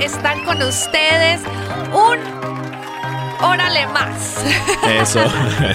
estar con ustedes. Un órale más. Eso.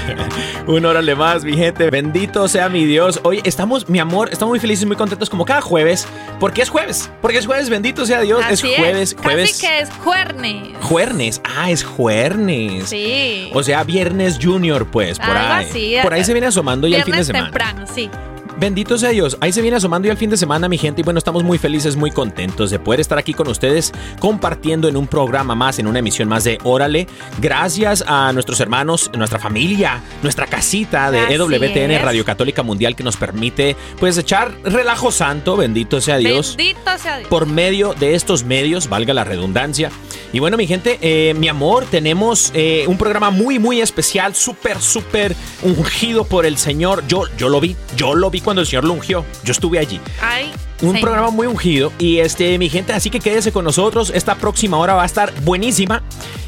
Un órale más, mi gente. Bendito sea mi Dios. Hoy estamos, mi amor, estamos muy felices y muy contentos como cada jueves. Porque es jueves. Porque es jueves, bendito sea Dios. Así es jueves, Casi jueves. que es jueves. Juernes. Ah, es juernes. Sí. O sea, viernes junior, pues, por Algo ahí. así. Por ahí se viene asomando ya el fin de semana. temprano, sí. Bendito sea Dios. Ahí se viene asomando ya el fin de semana, mi gente. Y bueno, estamos muy felices, muy contentos de poder estar aquí con ustedes compartiendo en un programa más, en una emisión más de Órale. Gracias a nuestros hermanos, nuestra familia, nuestra casita de Así EWTN es. Radio Católica Mundial que nos permite, pues, echar relajo santo. Bendito sea Dios. Bendito sea Dios. Por medio de estos medios, valga la redundancia. Y bueno, mi gente, eh, mi amor, tenemos eh, un programa muy, muy especial, súper, súper ungido por el Señor. Yo, yo lo vi, yo lo vi cuando el Señor lo ungió. Yo estuve allí. Ay, Un señor. programa muy ungido. Y este, mi gente, así que quédese con nosotros. Esta próxima hora va a estar buenísima.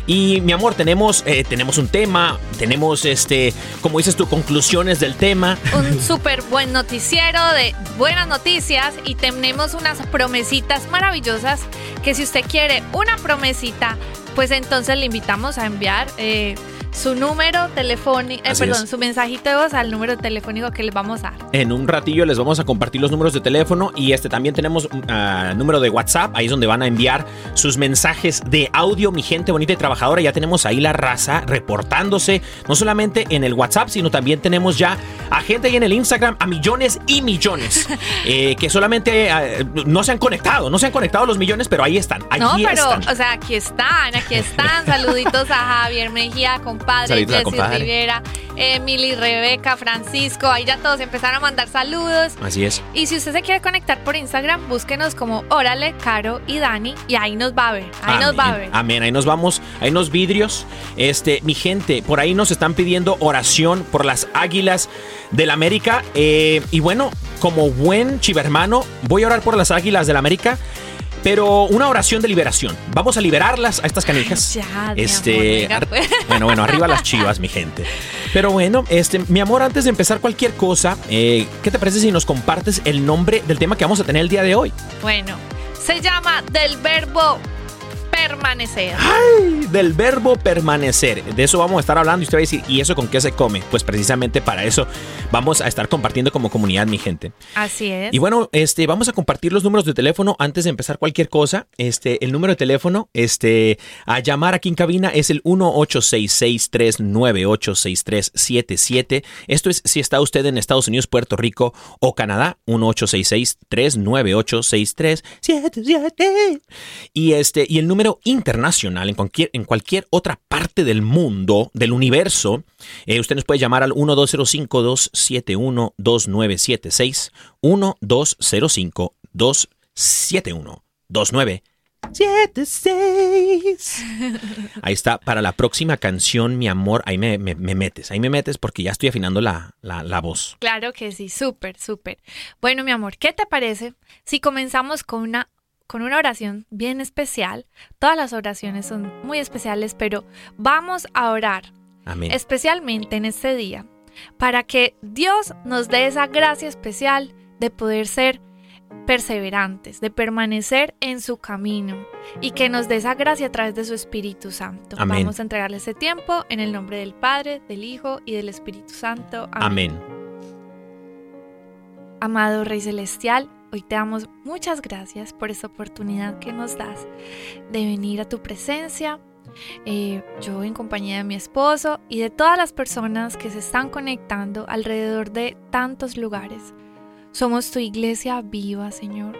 Y mi amor, tenemos, eh, tenemos un tema, tenemos este, como dices tú, conclusiones del tema. un súper buen noticiero de buenas noticias y tenemos unas promesitas maravillosas que si usted quiere una promesita, pues entonces le invitamos a enviar eh, su número telefónico, eh, perdón, es. su mensajito de voz al número telefónico que les vamos a dar. En un ratillo les vamos a compartir los números de teléfono y este también tenemos un ah, número de WhatsApp, ahí es donde van a enviar sus mensajes de audio, mi gente bonita y trabajadora. Ya tenemos ahí la raza reportándose, no solamente en el WhatsApp, sino también tenemos ya a gente ahí en el Instagram, a millones y millones, eh, que solamente ah, no se han conectado, no se han conectado los millones, pero ahí están, no, pero, están. o sea, aquí están, aquí están. Saluditos a Javier Mejía, compadre, Jessy. Rivera, Emily, Rebeca, Francisco. Ahí ya todos empezaron a mandar saludos. Así es. Y si usted se quiere conectar por Instagram, búsquenos como Órale, Caro y Dani y ahí nos va a ver. Ahí nos va a ver. Amén. Ahí nos vamos. Ahí nos vidrios. Este, mi gente, por ahí nos están pidiendo oración por las águilas del América. Eh, y bueno, como buen chivermano, voy a orar por las águilas del América. Pero una oración de liberación. Vamos a liberarlas a estas canijas. Ya, este, amor, venga, ar- pues. bueno, bueno, arriba las chivas, mi gente. Pero bueno, este, mi amor, antes de empezar cualquier cosa, eh, ¿qué te parece si nos compartes el nombre del tema que vamos a tener el día de hoy? Bueno, se llama del verbo permanecer. ¡Ay! Del verbo permanecer. De eso vamos a estar hablando y usted va a decir, ¿y eso con qué se come? Pues precisamente para eso vamos a estar compartiendo como comunidad, mi gente. Así es. Y bueno, este, vamos a compartir los números de teléfono antes de empezar cualquier cosa. Este, el número de teléfono, este, a llamar aquí en cabina es el 1-866-398-6377. Esto es si está usted en Estados Unidos, Puerto Rico o Canadá. 1-866-398-6377. Y este, y el número internacional en cualquier, en cualquier otra parte del mundo, del universo, eh, usted nos puede llamar al 1205-271-2976. 1205-271-2976. Ahí está, para la próxima canción, mi amor, ahí me, me- me metes, ahí me metes porque ya estoy afinando la, la- la voz. Claro que sí, súper, súper. Bueno, mi amor, ¿qué te parece si comenzamos con una, con una oración bien especial? Todas las oraciones son muy especiales, pero vamos a orar Amén. especialmente en este día para que Dios nos dé esa gracia especial de poder ser perseverantes, de permanecer en su camino y que nos dé esa gracia a través de su Espíritu Santo. Amén. Vamos a entregarle ese tiempo en el nombre del Padre, del Hijo y del Espíritu Santo. Amén. Amado Rey Celestial, hoy te damos muchas gracias por esta oportunidad que nos das de venir a tu presencia. Eh, yo en compañía de mi esposo y de todas las personas que se están conectando alrededor de tantos lugares. Somos tu iglesia viva, Señor.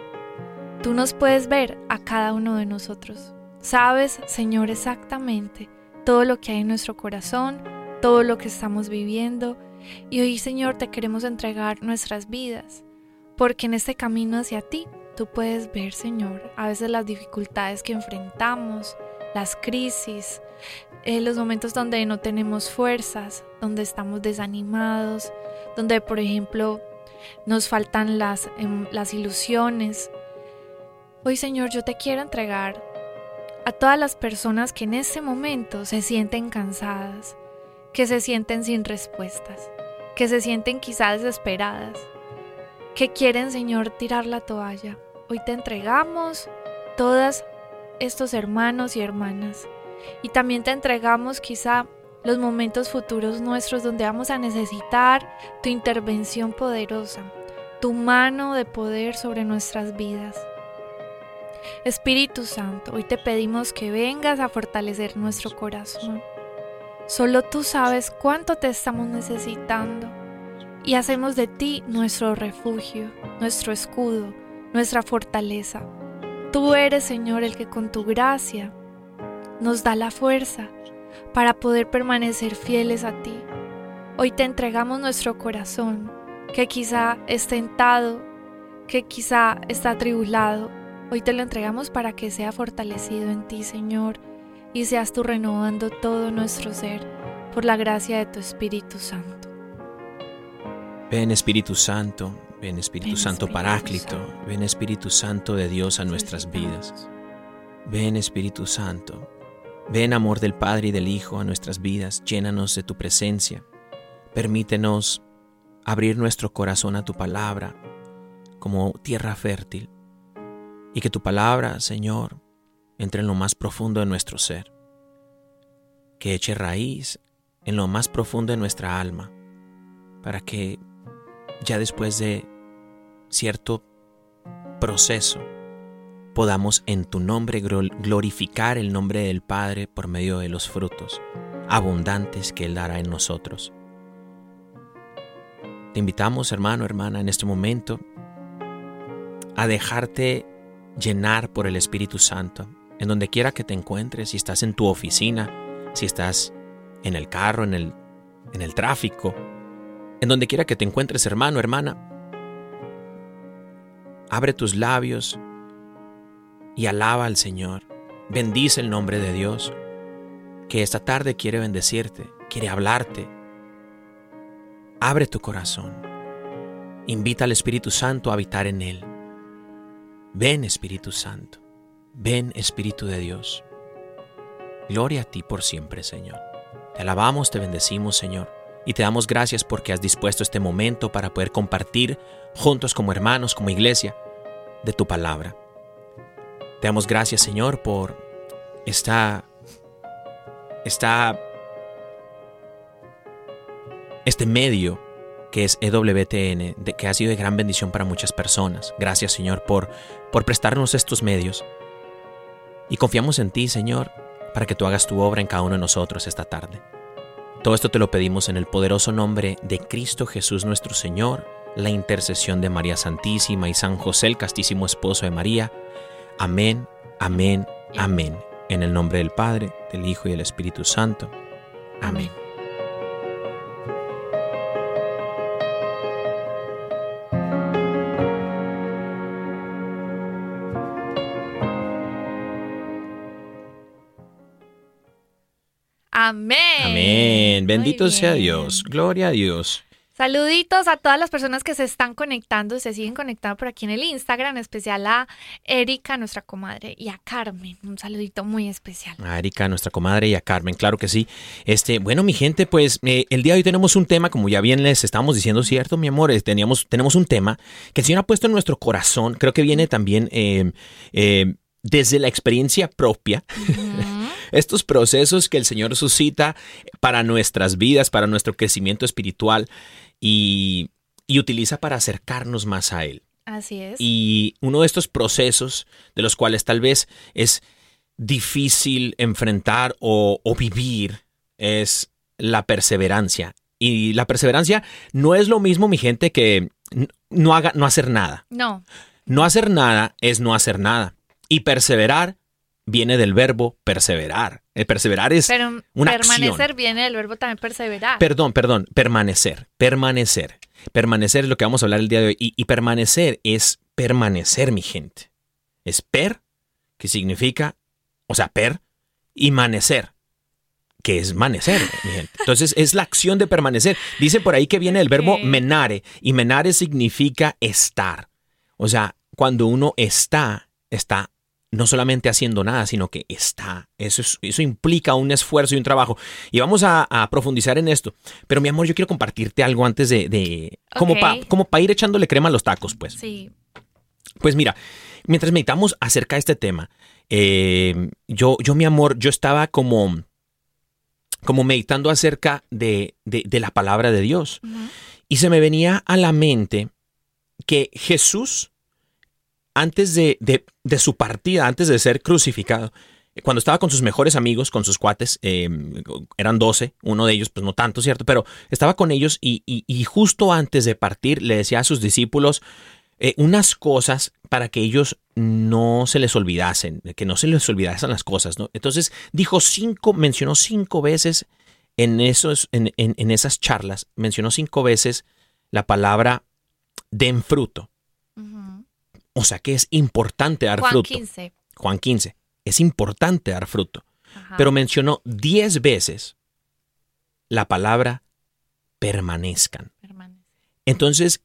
Tú nos puedes ver a cada uno de nosotros. Sabes, Señor, exactamente todo lo que hay en nuestro corazón, todo lo que estamos viviendo. Y hoy, Señor, te queremos entregar nuestras vidas, porque en este camino hacia ti, tú puedes ver, Señor, a veces las dificultades que enfrentamos, las crisis, eh, los momentos donde no tenemos fuerzas, donde estamos desanimados, donde, por ejemplo, nos faltan las, em, las ilusiones. Hoy, Señor, yo te quiero entregar a todas las personas que en este momento se sienten cansadas, que se sienten sin respuestas, que se sienten quizás desesperadas, que quieren, Señor, tirar la toalla. Hoy te entregamos todas estos hermanos y hermanas. Y también te entregamos quizá los momentos futuros nuestros donde vamos a necesitar tu intervención poderosa, tu mano de poder sobre nuestras vidas. Espíritu Santo, hoy te pedimos que vengas a fortalecer nuestro corazón. Solo tú sabes cuánto te estamos necesitando y hacemos de ti nuestro refugio, nuestro escudo, nuestra fortaleza. Tú eres, Señor, el que con tu gracia nos da la fuerza para poder permanecer fieles a ti. Hoy te entregamos nuestro corazón, que quizá es tentado, que quizá está atribulado. Hoy te lo entregamos para que sea fortalecido en ti, Señor, y seas tú renovando todo nuestro ser por la gracia de tu Espíritu Santo. Ven Espíritu Santo, ven Espíritu Ven, Santo Espíritu Paráclito, Santo. ven Espíritu Santo de Dios a nuestras vidas. Ven Espíritu Santo, ven amor del Padre y del Hijo a nuestras vidas, llénanos de tu presencia. Permítenos abrir nuestro corazón a tu palabra como tierra fértil y que tu palabra, Señor, entre en lo más profundo de nuestro ser, que eche raíz en lo más profundo de nuestra alma, para que ya después de cierto proceso podamos en tu nombre glo- glorificar el nombre del Padre por medio de los frutos abundantes que Él dará en nosotros. Te invitamos, hermano, hermana, en este momento a dejarte llenar por el Espíritu Santo, en donde quiera que te encuentres, si estás en tu oficina, si estás en el carro, en el, en el tráfico, en donde quiera que te encuentres, hermano, hermana, abre tus labios y alaba al Señor. Bendice el nombre de Dios, que esta tarde quiere bendecirte, quiere hablarte. Abre tu corazón. Invita al Espíritu Santo a habitar en él. Ven Espíritu Santo. Ven Espíritu de Dios. Gloria a ti por siempre, Señor. Te alabamos, te bendecimos, Señor, y te damos gracias porque has dispuesto este momento para poder compartir juntos como hermanos, como iglesia, de tu palabra. Te damos gracias, Señor, por esta, esta, este medio que es EWTN, que ha sido de gran bendición para muchas personas. Gracias, Señor, por, por prestarnos estos medios. Y confiamos en ti, Señor, para que tú hagas tu obra en cada uno de nosotros esta tarde. Todo esto te lo pedimos en el poderoso nombre de Cristo Jesús nuestro Señor, la intercesión de María Santísima y San José, el castísimo esposo de María. Amén, amén, amén. En el nombre del Padre, del Hijo y del Espíritu Santo. Amén. Amén. Amén. Bendito sea. Dios. Gloria a Dios. Saluditos a todas las personas que se están conectando, se siguen conectando por aquí en el Instagram, en especial a Erika, nuestra comadre, y a Carmen. Un saludito muy especial. A Erika, nuestra comadre, y a Carmen, claro que sí. Este, bueno, mi gente, pues eh, el día de hoy tenemos un tema, como ya bien les estábamos diciendo, ¿cierto, mi amor? Eh, Teníamos, tenemos un tema que el Señor ha puesto en nuestro corazón. Creo que viene también eh, eh, desde la experiencia propia. Estos procesos que el Señor suscita para nuestras vidas, para nuestro crecimiento espiritual y, y utiliza para acercarnos más a Él. Así es. Y uno de estos procesos de los cuales tal vez es difícil enfrentar o, o vivir es la perseverancia. Y la perseverancia no es lo mismo, mi gente, que no, haga, no hacer nada. No, No hacer nada es no hacer nada. Y perseverar viene del verbo perseverar. El perseverar es pero una permanecer acción. viene del verbo también perseverar. Perdón, perdón, permanecer, permanecer. Permanecer es lo que vamos a hablar el día de hoy. Y, y permanecer es permanecer, mi gente. Es per, que significa, o sea, per, y manecer, que es manecer, mi gente. Entonces, es la acción de permanecer. Dice por ahí que viene el verbo menare, y menare significa estar. O sea, cuando uno está, está no solamente haciendo nada, sino que está. Eso, es- eso implica un esfuerzo y un trabajo. Y vamos a, a profundizar en esto. Pero mi amor, yo quiero compartirte algo antes de... de- como para como pa ir echándole crema a los tacos, pues. Sí, Pues mira, mientras meditamos acerca de este tema, eh, yo, yo, mi amor, yo estaba como, como meditando acerca de, de- de la palabra de Dios. Y se me venía a la mente que Jesús, antes de, de- su partida, antes de ser crucificado, cuando estaba con sus mejores amigos, con sus cuates, eh, eran 12, uno de ellos, pues no tanto, ¿cierto? Pero estaba con ellos y justo antes de partir le decía a sus discípulos eh, unas cosas para que ellos no se les olvidasen, que no se les olvidasen las cosas, ¿no? Entonces dijo cinco, mencionó cinco veces en, esos, en, en- en esas charlas, mencionó cinco veces la palabra den fruto. O sea que es importante dar Juan fruto. 15. Juan 15. Es importante dar fruto. Ajá. Pero mencionó 10 veces la palabra permanezcan. Permanece. Entonces,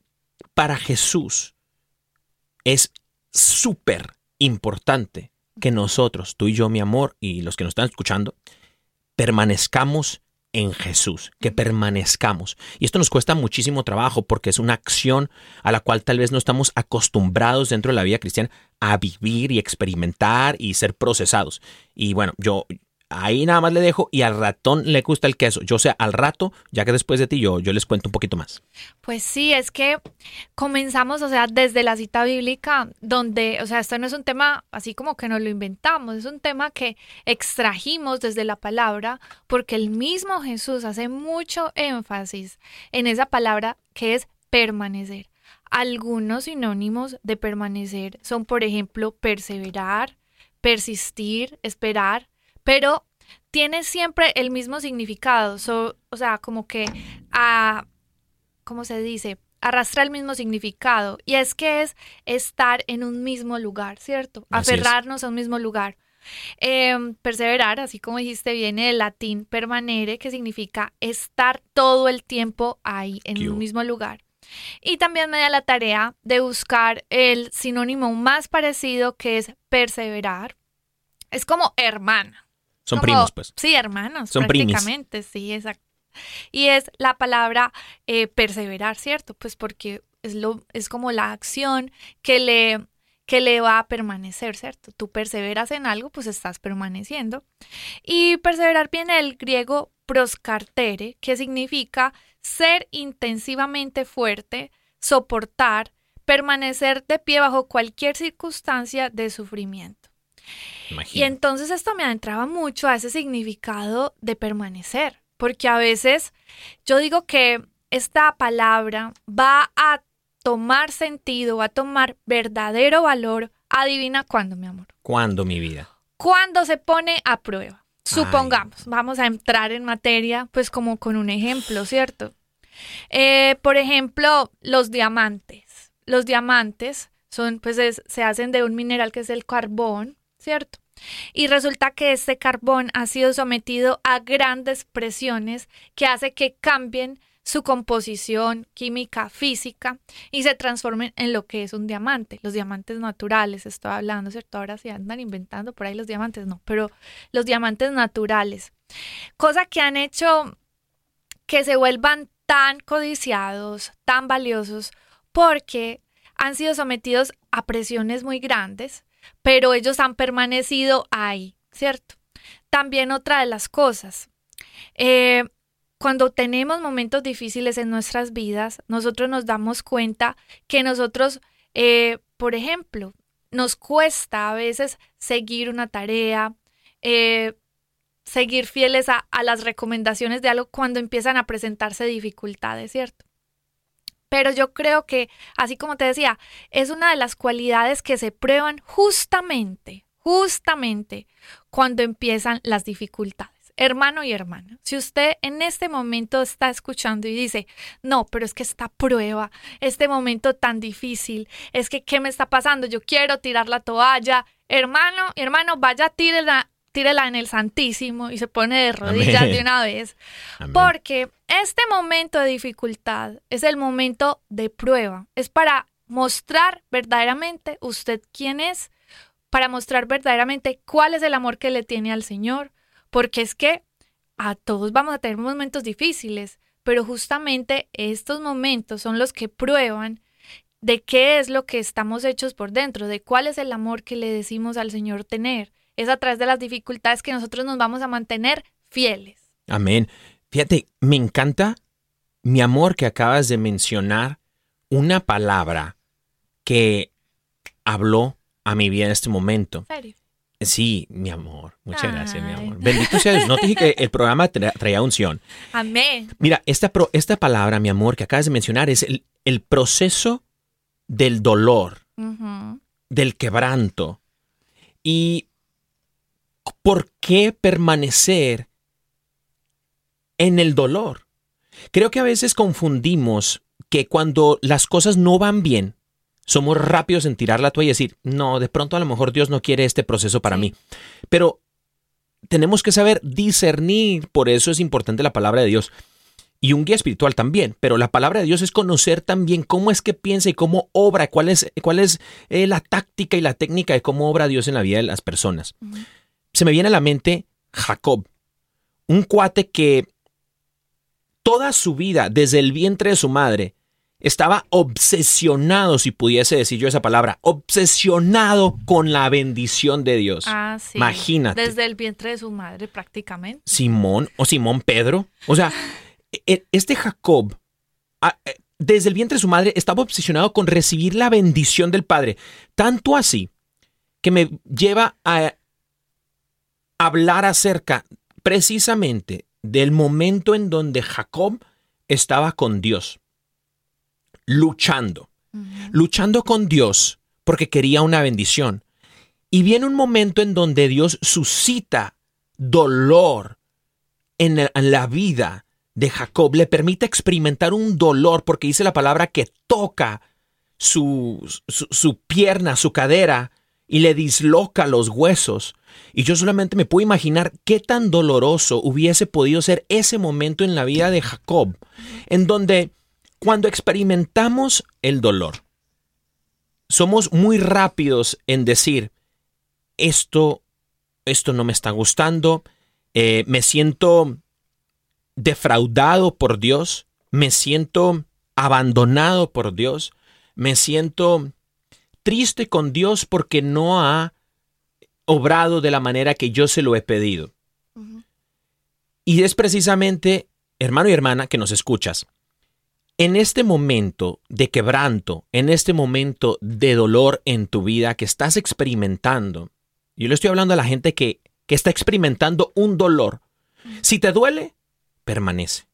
para Jesús es súper importante que nosotros, tú y yo, mi amor, y los que nos están escuchando, permanezcamos en Jesús, que permanezcamos. Y esto nos cuesta muchísimo trabajo porque es una acción a la cual tal vez no estamos acostumbrados dentro de la vida cristiana a vivir y experimentar y ser procesados. Y bueno, yo ahí nada más le dejo y al ratón le gusta el queso. Yo sé, al rato, ya que después de ti yo, yo les cuento un poquito más. Pues sí, es que comenzamos, o sea, desde la cita bíblica, donde, o sea, esto no es un tema así como que nos lo inventamos, es un tema que extrajimos desde la palabra, porque el mismo Jesús hace mucho énfasis en esa palabra que es permanecer. Algunos sinónimos de permanecer son, por ejemplo, perseverar, persistir, esperar, pero tiene siempre el mismo significado, so- o sea, como que a ¿cómo se dice? Arrastra el mismo significado. Y es que es estar en un mismo lugar, ¿cierto? Así es. Aferrarnos a un mismo lugar. Eh, perseverar, así como dijiste, viene del latín permanere, que significa estar todo el tiempo ahí, en un mismo lugar. Y también me da la tarea de buscar el sinónimo más parecido, que es perseverar. Es como hermana. Son Como- primos, pues. Sí, hermanos, Son primis. prácticamente, sí, exacto. Y es la palabra eh, perseverar, ¿cierto? Pues porque es, lo, es como la acción que le, que le va a permanecer, ¿cierto? Tú perseveras en algo, pues estás permaneciendo. Y perseverar viene del griego proscartere, que significa ser intensivamente fuerte, soportar, permanecer de pie bajo cualquier circunstancia de sufrimiento. Y entonces esto me adentraba mucho a ese significado de permanecer, porque a veces yo digo que esta palabra va a tomar sentido, va a tomar verdadero valor, adivina cuándo, mi amor, ¿Cuándo, mi vida? cuando se pone a prueba. Supongamos, vamos a entrar en materia, pues como con un ejemplo, ¿cierto? Eh, por ejemplo, los diamantes. Los diamantes son, pues es- se hacen de un mineral que es el carbón, ¿cierto? Y resulta que este carbón ha sido sometido a grandes presiones que hace que cambien su composición química, física y se transformen en lo que es un diamante. Los diamantes naturales, estoy hablando, ¿cierto? Ahora se andan inventando por ahí los diamantes, no, pero los diamantes naturales. Cosa que han hecho que se vuelvan tan codiciados, tan valiosos, porque han sido sometidos a presiones muy grandes, pero ellos han permanecido ahí, ¿cierto? También otra de las cosas, eh, cuando tenemos momentos difíciles en nuestras vidas, nosotros nos damos cuenta que nosotros, eh, por ejemplo, nos cuesta a veces seguir una tarea, eh, seguir fieles a, a las recomendaciones de algo cuando empiezan a presentarse dificultades, ¿cierto? Pero yo creo que, así como te decía, es una de las cualidades que se prueban justamente, justamente cuando empiezan las dificultades hermano y hermana, si usted en este momento está escuchando y dice, no, pero es que esta prueba, este momento tan difícil, es que, ¿qué me está pasando? Yo quiero tirar la toalla. Hermano, hermano, vaya, tírela, tírela en el Santísimo y se pone de rodillas Amén. de una vez. Amén. Porque este momento de dificultad es el momento de prueba. Es para mostrar verdaderamente usted quién es, para mostrar verdaderamente cuál es el amor que le tiene al Señor. Porque es que a todos vamos a tener momentos difíciles, pero justamente estos momentos son los que prueban de qué es lo que estamos hechos por dentro, de cuál es el amor que le decimos al Señor tener. Es a través de las dificultades que nosotros nos vamos a mantener fieles. Amén. Fíjate, me encanta mi amor que acabas de mencionar una palabra que habló a mi vida en este momento. ¿En serio? Sí, mi amor. Muchas gracias, mi amor. Bendito sea Dios. No te dije que el programa tra- traía unción. Amén. Mira, esta, pro- esta palabra, mi amor, que acabas de mencionar es el, el proceso del dolor, del quebranto. ¿Y por qué permanecer en el dolor? Creo que a veces confundimos que cuando las cosas no van bien, somos rápidos en tirar la toalla y decir, no, de pronto a lo mejor Dios no quiere este proceso para Sí. mí. Pero tenemos que saber discernir, por eso es importante la palabra de Dios. Y un guía espiritual también, pero la palabra de Dios es conocer también cómo es que piensa y cómo obra, cuál es, cuál es eh, la táctica y la técnica de cómo obra Dios en la vida de las personas. Se me viene a la mente Jacob, un cuate que toda su vida, desde el vientre de su madre, estaba obsesionado, si pudiese decir yo esa palabra, obsesionado con la bendición de Dios. Ah, sí. Imagínate. Desde el vientre de su madre, prácticamente. Simón o Simón Pedro. O sea, e- este Jacob, eh, desde el vientre de su madre, estaba obsesionado con recibir la bendición del Padre. Tanto así que me lleva a hablar acerca precisamente del momento en donde Jacob estaba con Dios, luchando, luchando con Dios porque quería una bendición. Y viene un momento en donde Dios suscita dolor en la- en la vida de Jacob, le permite experimentar un dolor porque dice la palabra que toca su, su, su pierna, su cadera y le disloca los huesos. Y yo solamente me puedo imaginar qué tan doloroso hubiese podido ser ese momento en la vida de Jacob, en donde cuando experimentamos el dolor, somos muy rápidos en decir, esto, esto no me está gustando, eh, me siento defraudado por Dios, me siento abandonado por Dios, me siento triste con Dios porque no ha obrado de la manera que yo se lo he pedido. Y es precisamente, hermano y hermana, que nos escuchas. En este momento de quebranto, en este momento de dolor en tu vida que estás experimentando, yo le estoy hablando a la gente que, que está experimentando un dolor. Si te duele, permanece.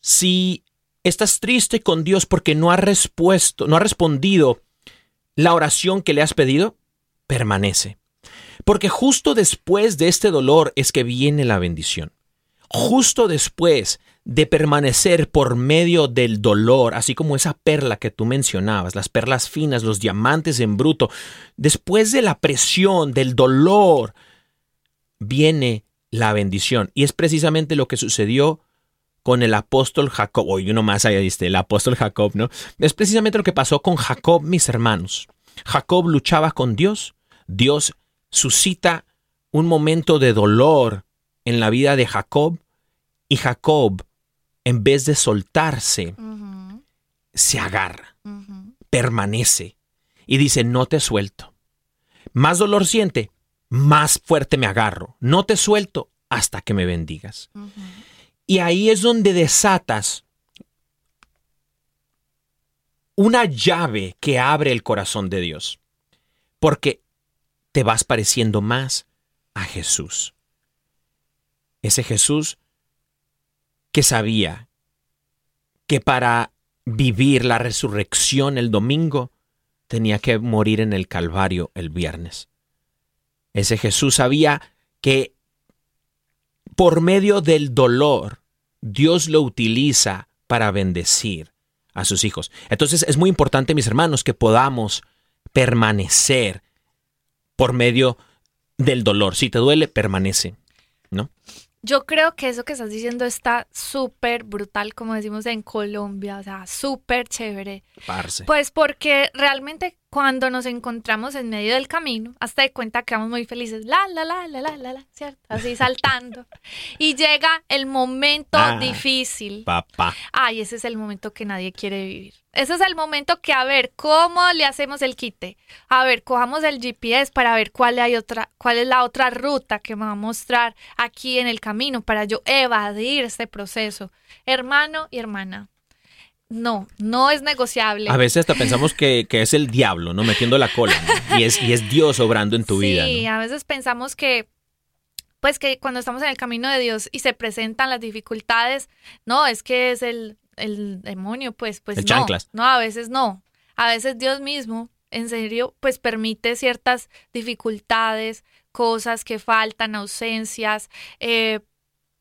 Si estás triste con Dios porque no ha respuesto, no ha respondido la oración que le has pedido, permanece. Porque justo después de este dolor es que viene la bendición. Justo después de permanecer por medio del dolor, así como esa perla que tú mencionabas, las perlas finas, los diamantes en bruto, después de la presión, del dolor, viene la bendición. Y es precisamente lo que sucedió con el apóstol Jacob, o uno más allá el apóstol Jacob, ¿no? Es precisamente lo que pasó con Jacob, mis hermanos. Jacob luchaba con Dios, Dios suscita un momento de dolor en la vida de Jacob y Jacob, en vez de soltarse, se agarra, permanece y dice, no te suelto. Más dolor siente, más fuerte me agarro. No te suelto hasta que me bendigas. Y ahí es donde desatas una llave que abre el corazón de Dios. Porque te vas pareciendo más a Jesús. Ese Jesús que sabía que para vivir la resurrección el domingo tenía que morir en el Calvario el viernes. Ese Jesús sabía que por medio del dolor Dios lo utiliza para bendecir a sus hijos. Entonces es muy importante, mis hermanos, que podamos permanecer por medio del dolor. Si te duele, permanece. ¿No? Yo creo que eso que estás diciendo está súper brutal, como decimos en Colombia, o sea, súper chévere. Parce. Pues porque realmente cuando nos encontramos en medio del camino, hasta de cuenta que vamos muy felices, la, la, la, la, la, la, la, ¿cierto? Así saltando. Y llega el momento Ah. difícil. Papá. Ay, ese es el momento que nadie quiere vivir. Ese es el momento que, a ver, ¿cómo le hacemos el quite? A ver, cojamos el GPS para ver cuál, hay otra, cuál es la otra ruta que me va a mostrar aquí en el camino para yo evadir este proceso. Hermano y hermana, no, no es negociable. A veces hasta pensamos que, que es el diablo, ¿no? Metiendo la cola. ¿no? Y, es, y es Dios obrando en tu vida. Sí, ¿no? a veces pensamos que, pues que cuando estamos en el camino de Dios y se presentan las dificultades, no, es que es el, el demonio, pues, pues El no. chanclas. No, a veces no. A veces Dios mismo, en serio, pues permite ciertas dificultades, cosas que faltan, ausencias, eh,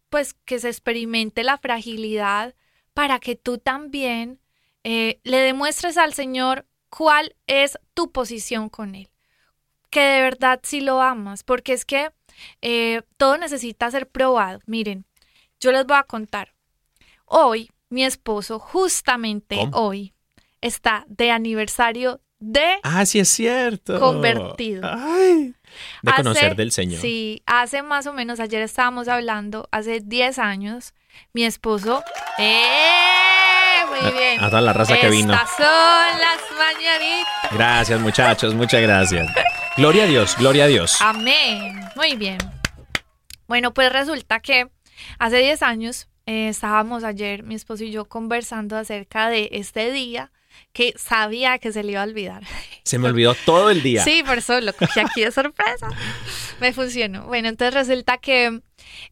pues que se experimente la fragilidad para que tú también eh, le demuestres al Señor cuál es tu posición con Él. Que de verdad sí lo amas, porque es que eh, todo necesita ser probado. Miren, yo les voy a contar. Hoy, mi esposo, justamente ¿Cómo? hoy, está de aniversario de Ah, sí es cierto. Convertido. Ay. De Hace- conocer del Señor. Sí, hace más o menos, ayer estábamos hablando, hace 10 años, mi esposo. ¡Eh! Muy bien. a toda la raza que vino. Estas son las mañanitas. Gracias, muchachos. Muchas gracias. Gloria a Dios, gloria a Dios. Amén. Muy bien. Bueno, pues resulta que hace 10 años eh, estábamos ayer, mi esposo y yo, conversando acerca de este día que sabía que se le iba a olvidar. Se me olvidó todo el día. Sí, por eso lo cogí aquí de sorpresa. Me funcionó. Bueno, entonces resulta que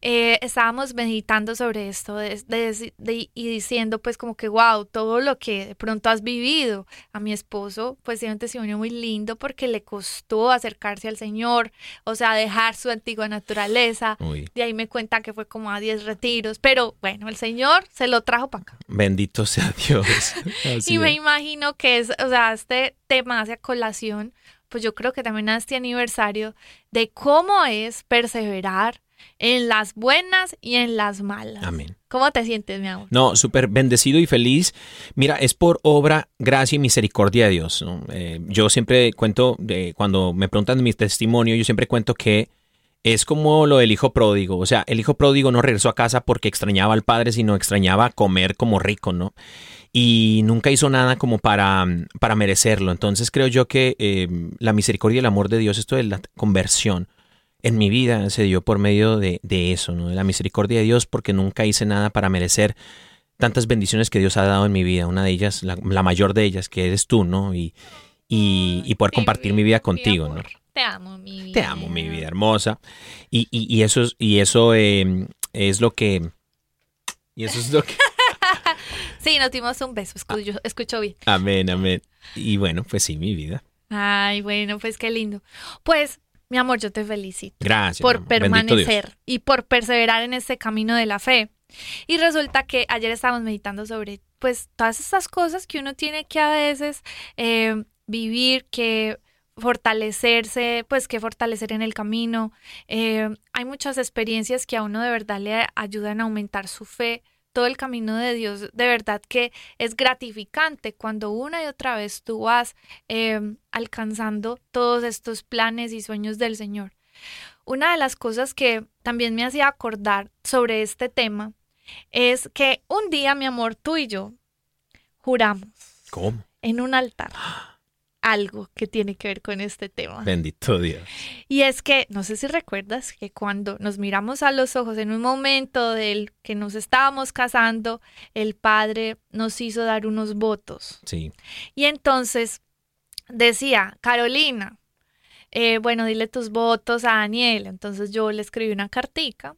eh, estábamos meditando sobre esto de- de- de- y diciendo pues como que wow, todo lo que de pronto has vivido. A mi esposo pues tiene un testimonio muy lindo porque le costó acercarse al Señor, o sea, dejar su antigua naturaleza. Uy, De ahí me cuenta que fue como a 10 retiros, pero bueno, el Señor se lo trajo para acá. bendito sea Dios. Y me es. imagino que es, o sea, este tema hace colación, pues yo creo que también a este aniversario de cómo es perseverar en las buenas y en las malas. Amén. ¿Cómo te sientes, mi amor? No, súper bendecido y feliz. Mira, es por obra, gracia y misericordia de Dios. ¿no? Eh, yo siempre cuento, de, cuando me preguntan mi testimonio, yo siempre cuento que es como lo del hijo pródigo. O sea, el hijo pródigo no regresó a casa porque extrañaba al padre, sino extrañaba comer como rico, ¿no? Y nunca hizo nada como para, para merecerlo. Entonces creo yo que eh, la misericordia y el amor de Dios, esto de la conversión, en mi vida se dio por medio de, de eso, ¿no? De la misericordia de Dios, porque nunca hice nada para merecer tantas bendiciones que Dios ha dado en mi vida. Una de ellas, la, la mayor de ellas, que eres tú, ¿no? Y, y, y poder compartir mi vida contigo, ¿no? Te amo, mi vida. Te amo, mi vida hermosa. Y, y, y eso es, y eso eh, es lo que. Y eso es lo que. Sí, nos dimos un beso, escucho, escucho bien. Amén, amén. Y bueno, pues sí, mi vida. Ay, bueno, pues qué lindo. Pues, mi amor, yo te felicito. Gracias. por permanecer y por perseverar en este camino de la fe. Y resulta que ayer estábamos meditando sobre pues todas estas cosas que uno tiene que a veces eh, vivir, que fortalecerse, pues que fortalecer en el camino. Eh, hay muchas experiencias que a uno de verdad le ayudan a aumentar su fe, todo el camino de Dios, de verdad que es gratificante cuando una y otra vez tú vas eh, alcanzando todos estos planes y sueños del Señor. Una de las cosas que también me hacía acordar sobre este tema es que un día, mi amor, tú y yo juramos ¿Cómo? en un altar algo que tiene que ver con este tema. Bendito Dios. Y es que, no sé si recuerdas que cuando nos miramos a los ojos en un momento del que nos estábamos casando, el Padre nos hizo dar unos votos. Sí. Y entonces decía, Carolina, eh, bueno, dile tus votos a Daniel. Entonces yo le escribí una cartica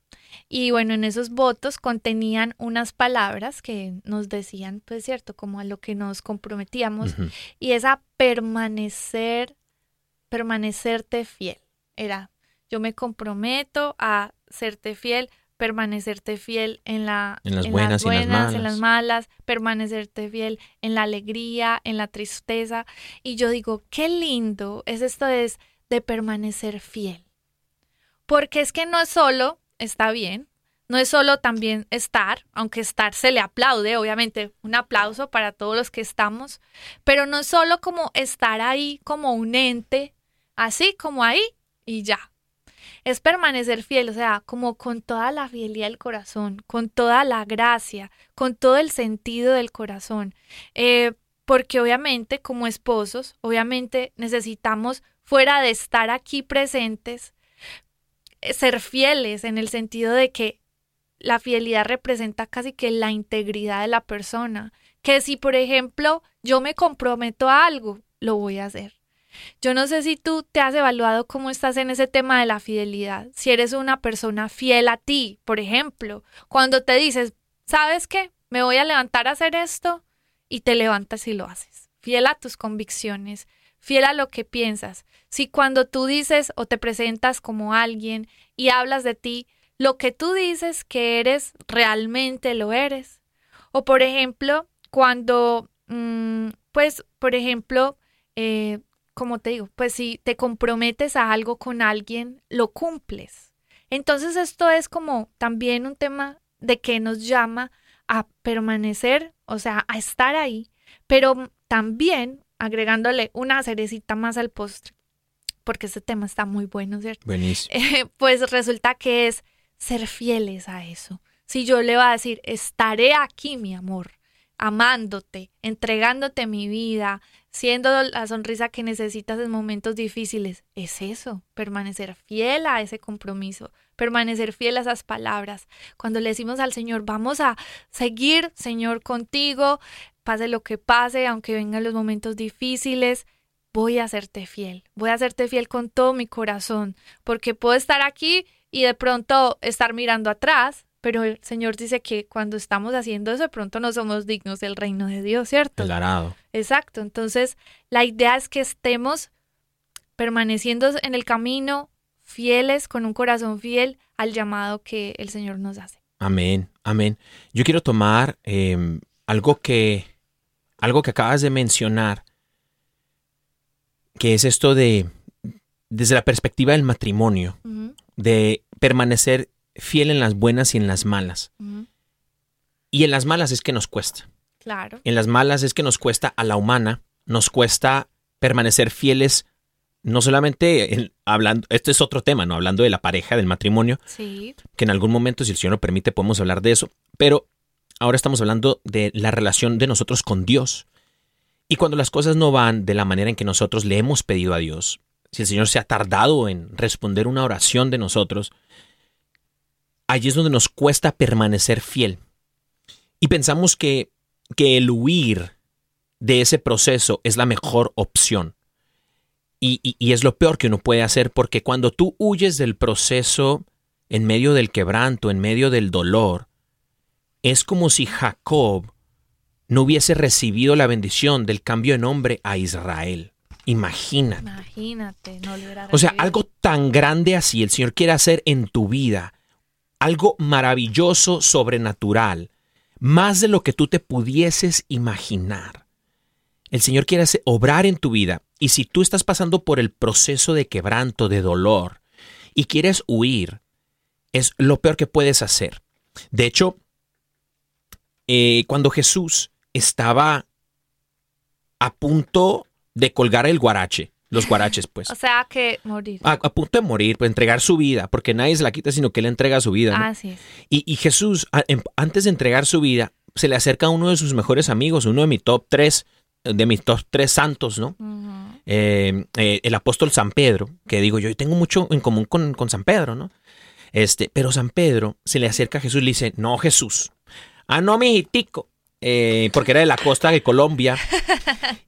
y bueno, en esos votos contenían unas palabras que nos decían, pues cierto, como a lo que nos comprometíamos y esa permanecer, permanecerte fiel. Era, yo me comprometo a serte fiel, permanecerte fiel en, la, En las buenas y en las buenas, en las malas. malas, permanecerte fiel en la alegría, en la tristeza. Y yo digo, qué lindo es esto es de permanecer fiel. Porque es que no es solo, está bien, no es solo también estar, aunque estar se le aplaude, obviamente, un aplauso para todos los que estamos, pero no es solo como estar ahí como un ente, así como ahí y ya. Es permanecer fiel, o sea, como con toda la fidelidad del corazón, con toda la gracia, con todo el sentido del corazón. Eh, porque obviamente como esposos, obviamente necesitamos, fuera de estar aquí presentes, ser fieles en el sentido de que la fidelidad representa casi que la integridad de la persona. Que si, por ejemplo, yo me comprometo a algo, lo voy a hacer. Yo no sé si tú te has evaluado cómo estás en ese tema de la fidelidad. Si eres una persona fiel a ti, por ejemplo, cuando te dices, ¿sabes qué? Me voy a levantar a hacer esto y te levantas y lo haces. Fiel a tus convicciones, fiel a lo que piensas. Si cuando tú dices o te presentas como alguien y hablas de ti, lo que tú dices que eres, realmente lo eres. O por ejemplo, cuando, mm, pues, por ejemplo, eh, como te digo, pues si te comprometes a algo con alguien, lo cumples. Entonces esto es como también un tema de que nos llama a permanecer, o sea, a estar ahí, pero también agregándole una cerecita más al postre, porque este tema está muy bueno, ¿cierto? Buenísimo. Eh, pues resulta que es ser fieles a eso. Si yo le voy a decir, estaré aquí, mi amor, amándote, entregándote mi vida, siendo la sonrisa que necesitas en momentos difíciles, es eso, permanecer fiel a ese compromiso, permanecer fiel a esas palabras. Cuando le decimos al Señor, vamos a seguir, Señor, contigo, pase lo que pase, aunque vengan los momentos difíciles, voy a hacerte fiel, voy a hacerte fiel con todo mi corazón, porque puedo estar aquí y de pronto estar mirando atrás, pero el Señor dice que cuando estamos haciendo eso, de pronto no somos dignos del reino de Dios, ¿cierto? El arado. Exacto, entonces la idea es que estemos permaneciendo en el camino, fieles, con un corazón fiel al llamado que el Señor nos hace. Amén, amén. Yo quiero tomar eh, algo que algo que acabas de mencionar, que es esto de desde la perspectiva del matrimonio, de permanecer fiel en las buenas y en las malas. Y en las malas es que nos cuesta. Claro, En las malas es que nos cuesta a la humana, nos cuesta permanecer fieles, no solamente en- hablando, esto es otro tema, ¿no? Hablando de la pareja, del matrimonio, sí, que en algún momento, si el Señor lo permite, podemos hablar de eso, pero ahora estamos hablando de la relación de nosotros con Dios. Y cuando las cosas no van de la manera en que nosotros le hemos pedido a Dios, si el Señor se ha tardado en responder una oración de nosotros, allí es donde nos cuesta permanecer fiel. Y pensamos que, que el huir de ese proceso es la mejor opción. Y, y- y es lo peor que uno puede hacer porque cuando tú huyes del proceso en medio del quebranto, en medio del dolor, es como si Jacob no hubiese recibido la bendición del cambio de nombre a Israel. Imagínate. imagínate, no O sea, algo tan grande así el Señor quiere hacer en tu vida, algo maravilloso, sobrenatural, más de lo que tú te pudieses imaginar. El Señor quiere hacer- obrar en tu vida y si tú estás pasando por el proceso de quebranto, de dolor, y quieres huir, es lo peor que puedes hacer. De hecho, eh, cuando Jesús estaba a punto de colgar el guarache, los guaraches, pues. O sea que morir. A, a punto de morir, pues entregar su vida, porque nadie se la quita, sino que él entrega su vida. ¿no? Así es. Y, y Jesús, a- antes de entregar su vida, se le acerca a uno de sus mejores amigos, uno de mis top tres, de mis top tres santos, ¿no? Eh, eh, el apóstol San Pedro, que digo yo, tengo mucho en común con, con San Pedro, ¿no? Este, pero San Pedro se le acerca a Jesús y le dice, no, Jesús, ah, no, mijitico, eh, porque era de la costa de Colombia.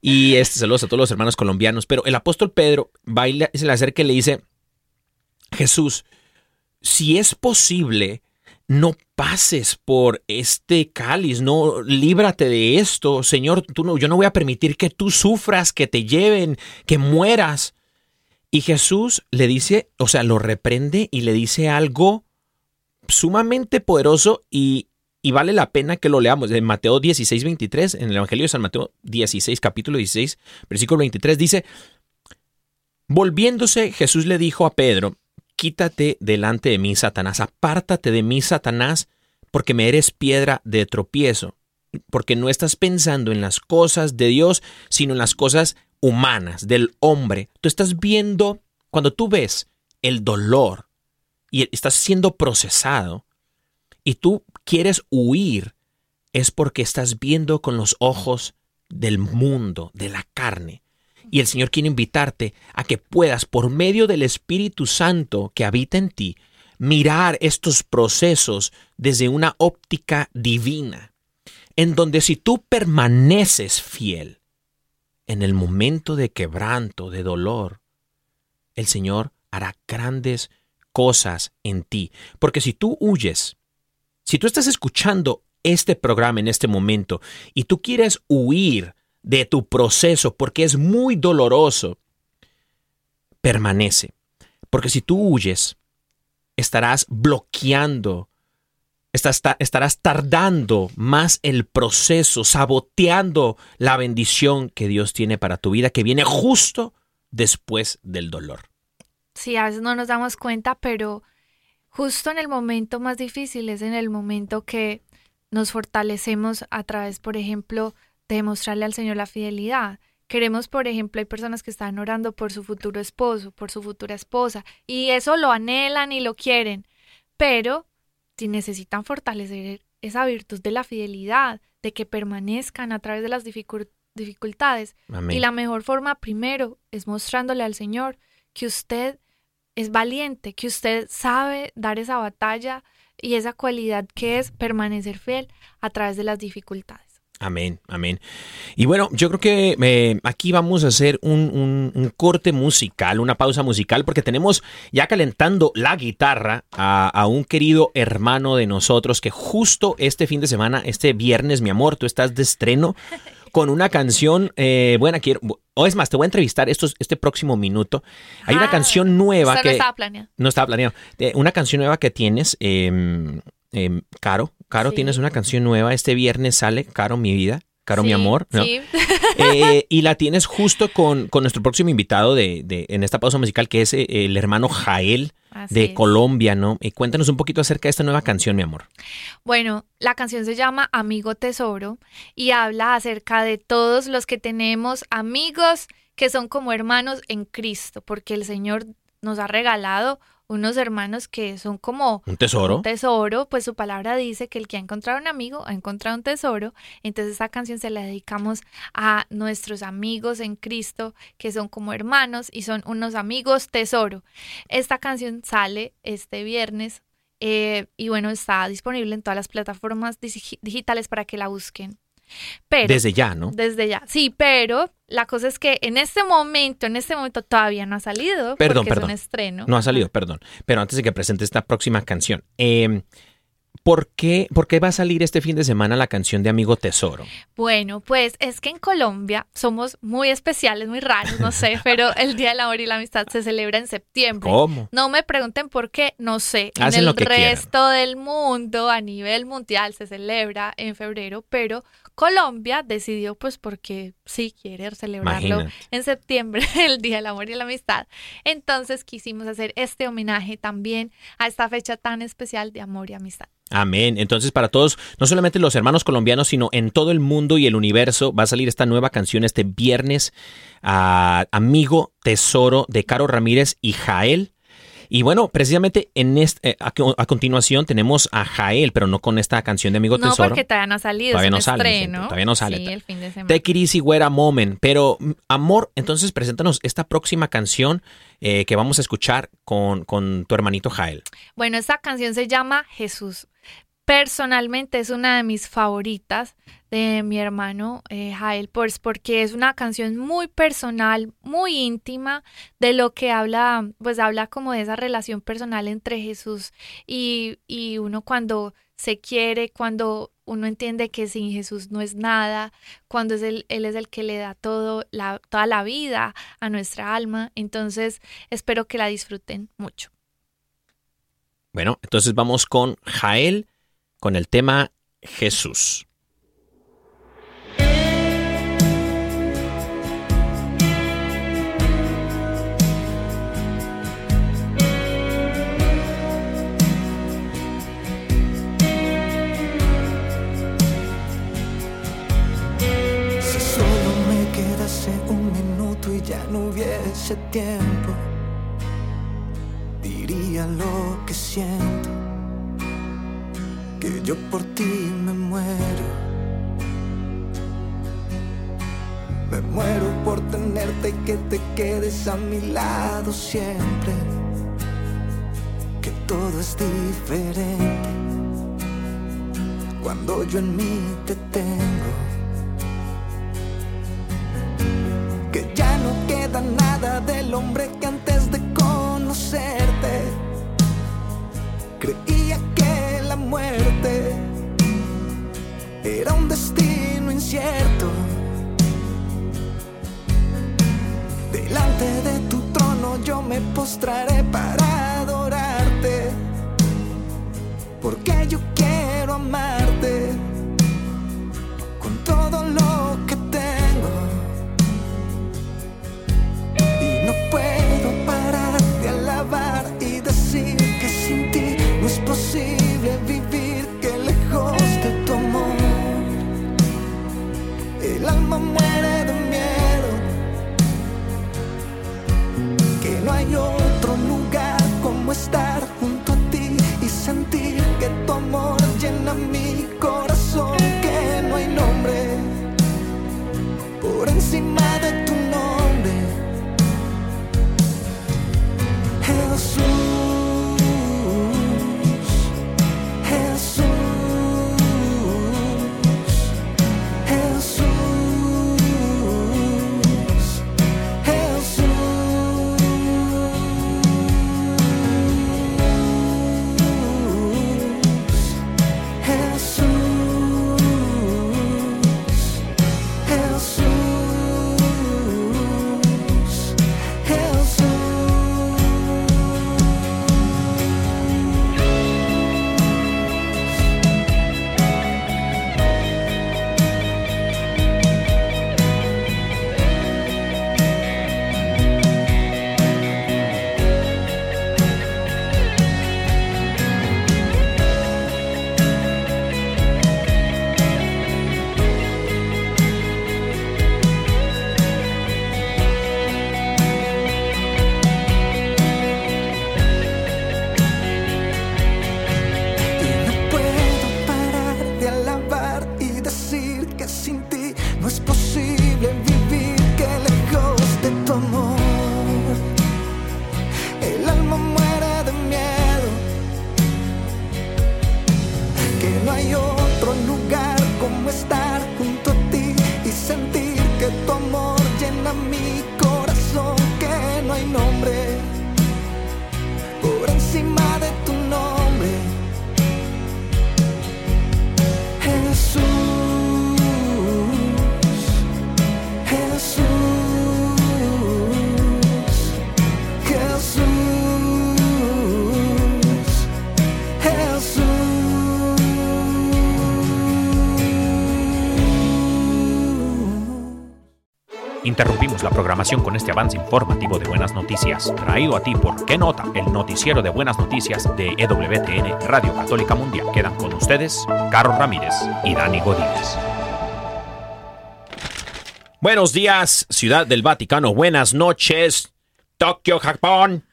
Y este, saludos a todos los hermanos colombianos. Pero el apóstol Pedro va y se le acerca y le dice, Jesús, si es posible, no pases por este cáliz, no líbrate de esto, Señor, tú no, yo no voy a permitir que tú sufras, que te lleven, que mueras. Y Jesús le dice, o sea, lo reprende y le dice algo sumamente poderoso y, y vale la pena que lo leamos. En Mateo 16, 23, en el Evangelio de San Mateo 16, capítulo 16, versículo 23, dice, volviéndose, Jesús le dijo a Pedro, quítate delante de mí, Satanás, apártate de mí, Satanás, porque me eres piedra de tropiezo, porque no estás pensando en las cosas de Dios, sino en las cosas humanas, del hombre. Tú estás viendo, cuando tú ves el dolor y estás siendo procesado y tú quieres huir, es porque estás viendo con los ojos del mundo, de la carne. Y el Señor quiere invitarte a que puedas, por medio del Espíritu Santo que habita en ti, mirar estos procesos desde una óptica divina, en donde si tú permaneces fiel en el momento de quebranto, de dolor, el Señor hará grandes cosas en ti. Porque si tú huyes, si tú estás escuchando este programa en este momento y tú quieres huir de tu proceso porque es muy doloroso, permanece. Porque si tú huyes, estarás bloqueando, estarás tardando más el proceso, saboteando la bendición que Dios tiene para tu vida, que viene justo después del dolor. Sí, a veces no nos damos cuenta, pero justo en el momento más difícil es en el momento que nos fortalecemos a través, por ejemplo, de mostrarle al Señor la fidelidad. Queremos, por ejemplo, hay personas que están orando por su futuro esposo, por su futura esposa, y eso lo anhelan y lo quieren, pero si necesitan fortalecer esa virtud de la fidelidad, de que permanezcan a través de las dificul- dificultades, Amén. y la mejor forma primero es mostrándole al Señor que usted es valiente, que usted sabe dar esa batalla y esa cualidad que es permanecer fiel a través de las dificultades. Amén, amén. Y bueno, yo creo que eh, aquí vamos a hacer un, un- un corte musical, una pausa musical, porque tenemos ya calentando la guitarra a, a un querido hermano de nosotros que justo este fin de semana, este viernes, mi amor, tú estás de estreno con una canción eh, buena. Quiero, o es más, te voy a entrevistar estos, este próximo minuto. Hay una Ah, canción nueva que no estaba planeado. no estaba planeado. Eh, una canción nueva que tienes, eh, eh, Caro. Caro, Sí. tienes una canción nueva. Este viernes sale, Caro, mi vida. Caro, mi amor. ¿no? Sí. Eh, y la tienes justo con, con nuestro próximo invitado de, de- en esta pausa musical, que es eh, el hermano Jael Así de es. Colombia, ¿no? Y cuéntanos un poquito acerca de esta nueva canción, mi amor. Bueno, la canción se llama Amigo Tesoro y habla acerca de todos los que tenemos amigos que son como hermanos en Cristo, porque el Señor nos ha regalado unos hermanos que son como Un tesoro. un tesoro, pues su palabra dice que el que ha encontrado un amigo ha encontrado un tesoro. Entonces esta canción se la dedicamos a nuestros amigos en Cristo, que son como hermanos y son unos amigos tesoro. Esta canción sale este viernes eh, y bueno, está disponible en todas las plataformas digi- digitales para que la busquen. Pero, Desde ya, ¿no? desde ya. Sí, pero la cosa es que en este momento, en este momento todavía no ha salido. Perdón, porque perdón. es un estreno. No ha salido, perdón. Pero antes de que presente esta próxima canción, eh, ¿por, qué, ¿por qué va a salir este fin de semana la canción de Amigo Tesoro? Bueno, pues es que en Colombia somos muy especiales, muy raros, no sé, pero el Día del Amor y la Amistad se celebra en septiembre. ¿Cómo? No me pregunten por qué, no sé. Hacen en lo el quieran. resto del mundo, a nivel mundial, se celebra en febrero, pero Colombia decidió, pues porque sí quiere celebrarlo Imagínate. en septiembre, el Día del Amor y la Amistad. Entonces quisimos hacer este homenaje también a esta fecha tan especial de amor y amistad. Amén. Entonces, para todos, no solamente los hermanos colombianos, sino en todo el mundo y el universo, va a salir esta nueva canción este viernes. a Amigo Tesoro de Caro Ramírez y Jael. Y bueno, precisamente en este, eh, a, a continuación tenemos a Jael, pero no con esta canción de Amigo No, Tesoro. porque todavía no ha salido. Todavía no sale, gente, todavía no sale. Sí, el fin de semana. Take it easy, güera moment. Pero, mm, amor, entonces preséntanos esta próxima canción eh, que vamos a escuchar con, con tu hermanito Jael. Bueno, esta canción se llama Jesús. Personalmente es una de mis favoritas de mi hermano eh, Jael, pues porque es una canción muy personal, muy íntima, de lo que habla, pues habla como de esa relación personal entre Jesús y, y uno cuando se quiere, cuando uno entiende que sin Jesús no es nada, cuando es él, él es el que le da todo, la, toda la vida a nuestra alma. Entonces, espero que la disfruten mucho. Bueno, entonces vamos con Jael con el tema Jesús. Solo me quedase un minuto y ya no hubiese tiempo, diría lo que siento, que yo por ti me muero. Me muero por tenerte y que te quedes a mi lado siempre, que todo es diferente cuando yo en mí te tengo. Delante de tu trono yo me postraré para Interrumpimos la programación con este avance informativo de buenas noticias, traído a ti por ¿Qué nota? El noticiero de buenas noticias de EWTN Radio Católica Mundial. Quedan con ustedes Carlos Ramírez y Dani Godínez. Buenos días, Ciudad del Vaticano. Buenas noches, Tokio, Japón.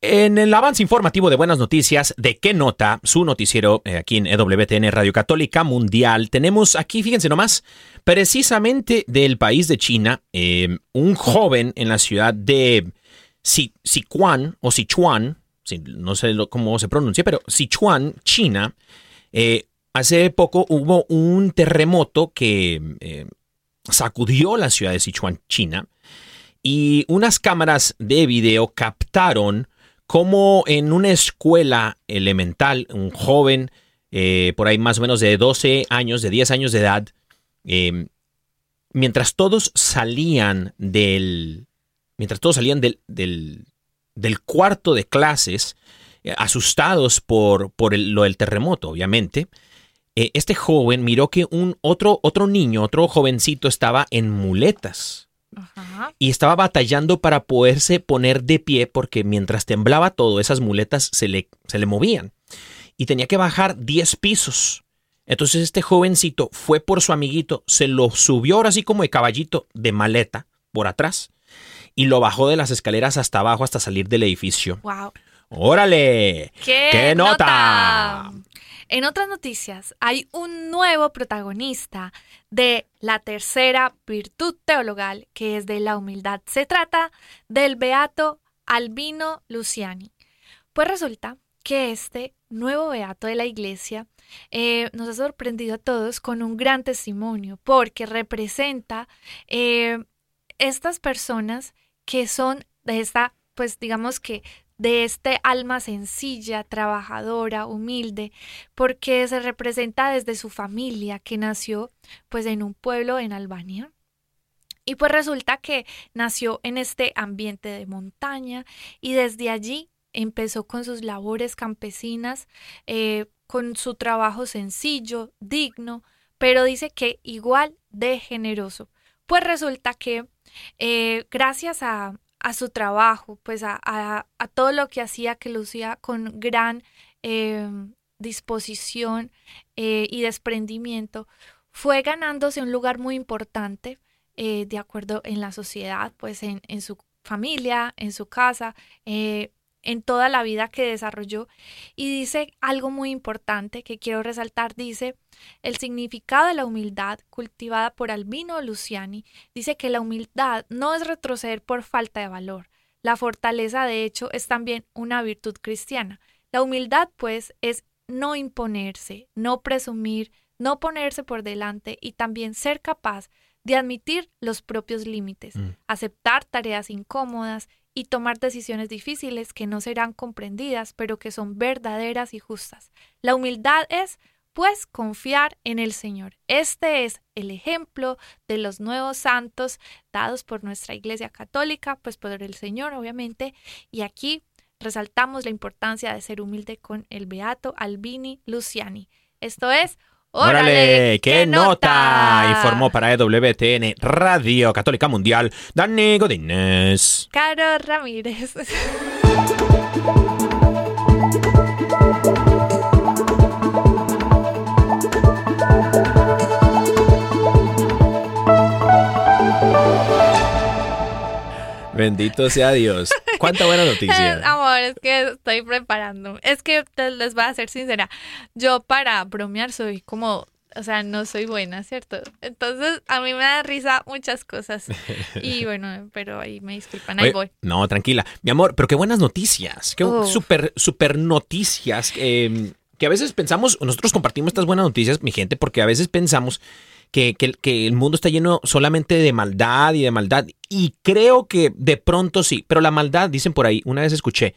En el avance informativo de buenas noticias de qué nota, su noticiero eh, aquí en EWTN Radio Católica Mundial, tenemos aquí, fíjense nomás, precisamente del país de China, eh, un joven en la ciudad de Si- Sichuan o Sichuan, si- no sé cómo se pronuncia, pero Sichuan, China, eh, hace poco hubo un terremoto que eh, sacudió la ciudad de Sichuan, China, y unas cámaras de video captaron cómo en una escuela elemental, un joven, eh, por ahí más o menos de 12 años, de 10 años de edad, eh, mientras todos salían del, mientras todos salían del, del, cuarto de clases, eh, asustados por, por lo del terremoto, obviamente, eh, este joven miró que un otro, otro niño, otro jovencito estaba en muletas Ajá. y estaba batallando para poderse poner de pie porque mientras temblaba todo, esas muletas se le, se le movían y tenía que bajar 10 pisos. Entonces este jovencito fue por su amiguito, se lo subió ahora así como de caballito de maleta por atrás y lo bajó de las escaleras hasta abajo hasta salir del edificio. Wow. ¡Órale! ¿Qué, ¿Qué nota? En otras noticias, hay un nuevo protagonista de la tercera virtud teologal, que es de la humildad. Se trata del beato Albino Luciani. Pues resulta que este nuevo beato de la iglesia eh, nos ha sorprendido a todos con un gran testimonio, porque representa eh, estas personas que son de esta, pues digamos que de este alma sencilla, trabajadora, humilde, porque se representa desde su familia que nació pues en un pueblo en Albania. Y pues resulta que nació en este ambiente de montaña y desde allí empezó con sus labores campesinas, eh, con su trabajo sencillo, digno, pero dice que igual de generoso. Pues resulta que eh, gracias a, a su trabajo, pues a, a- a todo lo que hacía, que lucía con gran eh, disposición eh, y desprendimiento, fue ganándose un lugar muy importante eh, de acuerdo en la sociedad, pues en, en su familia, en su casa, eh, en toda la vida que desarrolló. Y dice algo muy importante que quiero resaltar, dice, el significado de la humildad cultivada por Albino Luciani dice que la humildad no es retroceder por falta de valor. La fortaleza, de hecho, es también una virtud cristiana. La humildad, pues, es no imponerse, no presumir, no ponerse por delante y también ser capaz de admitir los propios límites, Mm. aceptar tareas incómodas y tomar decisiones difíciles que no serán comprendidas, pero que son verdaderas y justas. La humildad es, pues, confiar en el Señor. Este es el ejemplo de los nuevos santos dados por nuestra Iglesia Católica, pues por el Señor, obviamente, y aquí resaltamos la importancia de ser humilde con el Beato Albini Luciani. Esto es ¡Órale! ¡Qué nota! Informó para EWTN Radio Católica Mundial Dani Godínez. Caro Ramírez. Bendito sea Dios. ¡Cuánta buena noticia! Amor, es que estoy preparando. Es que te- les voy a ser sincera. Yo para bromear soy como, o sea, no soy buena, ¿cierto? Entonces a mí me da risa muchas cosas. Y bueno, pero ahí me disculpan, ahí Oye, voy. No, tranquila. Mi amor, pero qué buenas noticias. Qué Uf. super, super noticias. eh, que a veces pensamos, nosotros compartimos estas buenas noticias, mi gente, porque a veces pensamos que, que- que el mundo está lleno solamente de maldad y de maldad. Y creo que de pronto sí, pero la maldad, dicen por ahí, una vez escuché,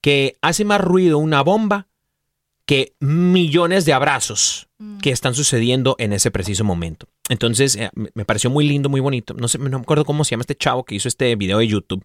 que hace más ruido una bomba que millones de abrazos Mm. que están sucediendo en ese preciso momento. Entonces, eh, me pareció muy lindo, muy bonito. No sé, no me acuerdo cómo se llama este chavo que hizo este video de YouTube.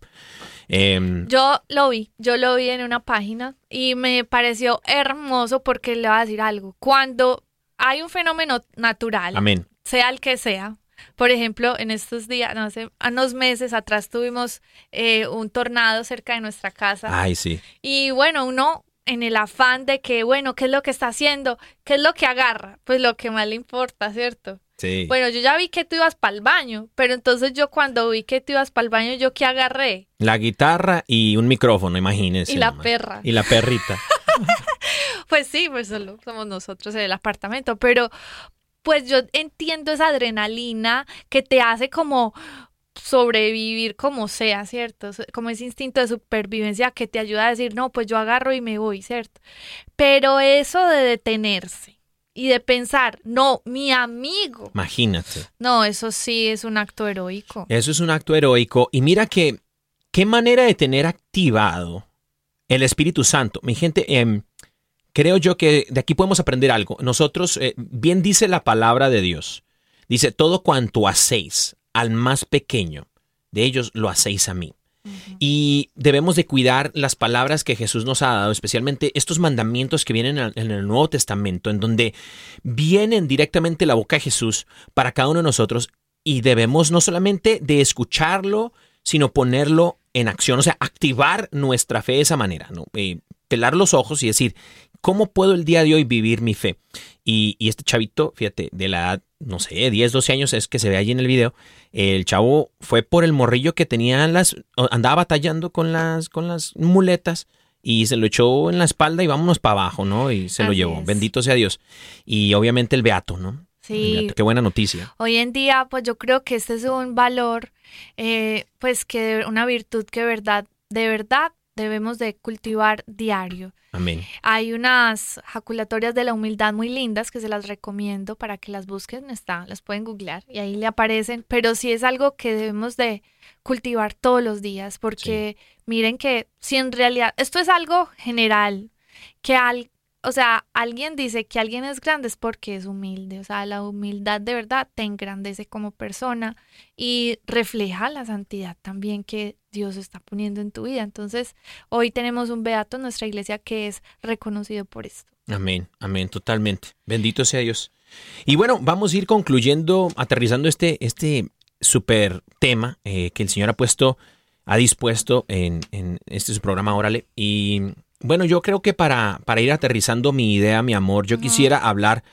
Em, Yo lo vi, yo lo vi en una página y me pareció hermoso porque le voy a decir algo. Cuando hay un fenómeno natural, amén. Sea el que sea, Por ejemplo, en estos días, no hace unos meses atrás tuvimos eh, un tornado cerca de nuestra casa. Ay, sí. Y bueno, uno en el afán de que, bueno, ¿qué es lo que está haciendo? ¿Qué es lo que agarra? Pues lo que más le importa, ¿cierto? Sí. Bueno, yo ya vi que tú ibas para el baño, pero entonces yo cuando vi que tú ibas para el baño, ¿yo qué agarré? La guitarra y un micrófono, imagínense. Y la nomás. perra. Y la perrita. Pues sí, pues solo somos nosotros en el apartamento, pero pues yo entiendo esa adrenalina que te hace como sobrevivir como sea, ¿cierto? Como ese instinto de supervivencia que te ayuda a decir, no, pues yo agarro y me voy, ¿cierto? Pero eso de detenerse y de pensar, no, mi amigo, Imagínate. no, eso sí es un acto heroico. Eso es un acto heroico. Y mira que, qué manera de tener activado el Espíritu Santo. Mi gente, em, creo yo que de aquí podemos aprender algo. Nosotros, eh, bien dice la palabra de Dios. Dice, todo cuanto hacéis al más pequeño, de ellos lo hacéis a mí. Y debemos de cuidar las palabras que Jesús nos ha dado, especialmente estos mandamientos que vienen en el Nuevo Testamento, en donde vienen directamente la boca de Jesús para cada uno de nosotros y debemos no solamente de escucharlo, sino ponerlo en acción, o sea, activar nuestra fe de esa manera, ¿no? Eh, pelar los ojos y decir, ¿cómo puedo el día de hoy vivir mi fe? Y, y este chavito, fíjate, de la edad, no sé, 10, 12 años es que se ve allí en el video, el chavo fue por el morrillo que tenía las, andaba batallando con las, con las muletas y se lo echó en la espalda y vámonos para abajo, ¿no? Y se lo llevó. es. Bendito sea Dios. Y obviamente el beato, ¿no? El Sí, beato, Qué buena noticia. Hoy en día, pues yo creo que este es un valor, eh, pues que una virtud que verdad, de verdad debemos de cultivar diario. Amén. Hay unas jaculatorias de la humildad muy lindas que se las recomiendo para que las busquen, está, las pueden googlear y ahí le aparecen, pero sí es algo que debemos de cultivar todos los días, porque miren que si en realidad, esto es algo general, que al, o sea, alguien dice que alguien es grande es porque es humilde, o sea, la humildad de verdad te engrandece como persona y refleja la santidad también que Dios está poniendo en tu vida. Entonces, hoy tenemos un beato en nuestra iglesia que es reconocido por esto. Amén, amén, totalmente. Bendito sea Dios. Y bueno, vamos a ir concluyendo, aterrizando este, este super tema eh, que el Señor ha puesto, ha dispuesto en, en este su programa Órale. Y bueno, yo creo que para, para ir aterrizando mi idea, mi amor, yo quisiera hablar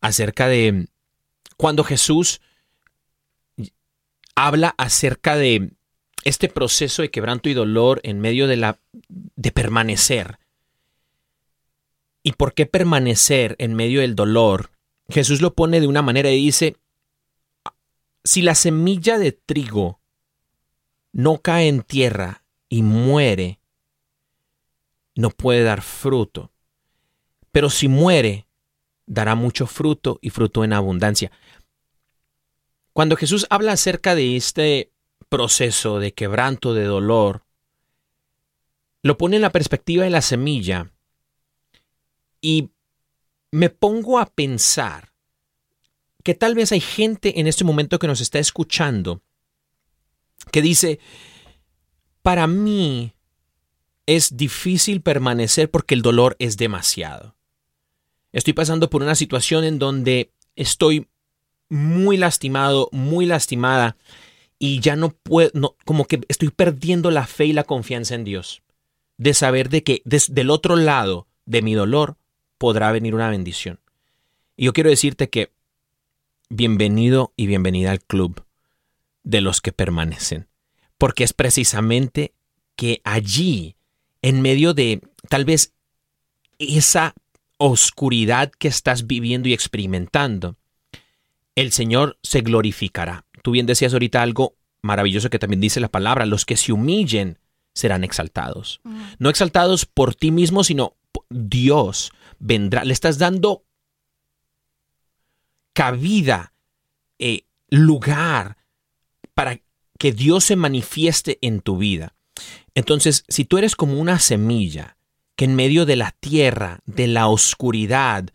acerca de cuando Jesús habla acerca de este proceso de quebranto y dolor en medio de la de permanecer. ¿Y por qué permanecer en medio del dolor? Jesús lo pone de una manera y dice, si la semilla de trigo no cae en tierra y muere, no puede dar fruto. Pero si muere, dará mucho fruto y fruto en abundancia. Cuando Jesús habla acerca de este proceso de quebranto, de dolor, lo pone en la perspectiva de la semilla y me pongo a pensar que tal vez hay gente en este momento que nos está escuchando que dice, para mí es difícil permanecer porque el dolor es demasiado. Estoy pasando por una situación en donde estoy muy lastimado, muy lastimada y ya no puedo, no, como que estoy perdiendo la fe y la confianza en Dios. De saber de que desde otro lado de mi dolor podrá venir una bendición. Y yo quiero decirte que bienvenido y bienvenida al club de los que permanecen. Porque es precisamente que allí, en medio de tal vez esa oscuridad que estás viviendo y experimentando, el Señor se glorificará. Tú bien decías ahorita algo maravilloso que también dice la palabra, los que se humillen serán exaltados. No exaltados por ti mismo, sino Dios vendrá. Le estás dando cabida, eh, lugar para que Dios se manifieste en tu vida. Entonces, si tú eres como una semilla que en medio de la tierra, de la oscuridad,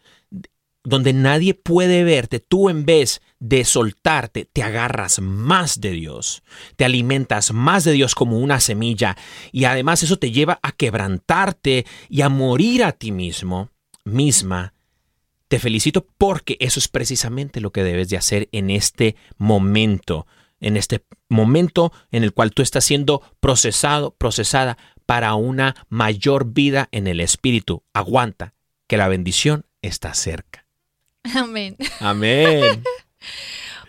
donde nadie puede verte, tú en vez de soltarte, te agarras más de Dios, te alimentas más de Dios como una semilla y además eso te lleva a quebrantarte y a morir a ti mismo, misma. te felicito porque eso es precisamente lo que debes de hacer en este momento, en este momento en el cual tú estás siendo procesado, procesada para una mayor vida en el espíritu. Aguanta, que la bendición está cerca. Amén. Amén.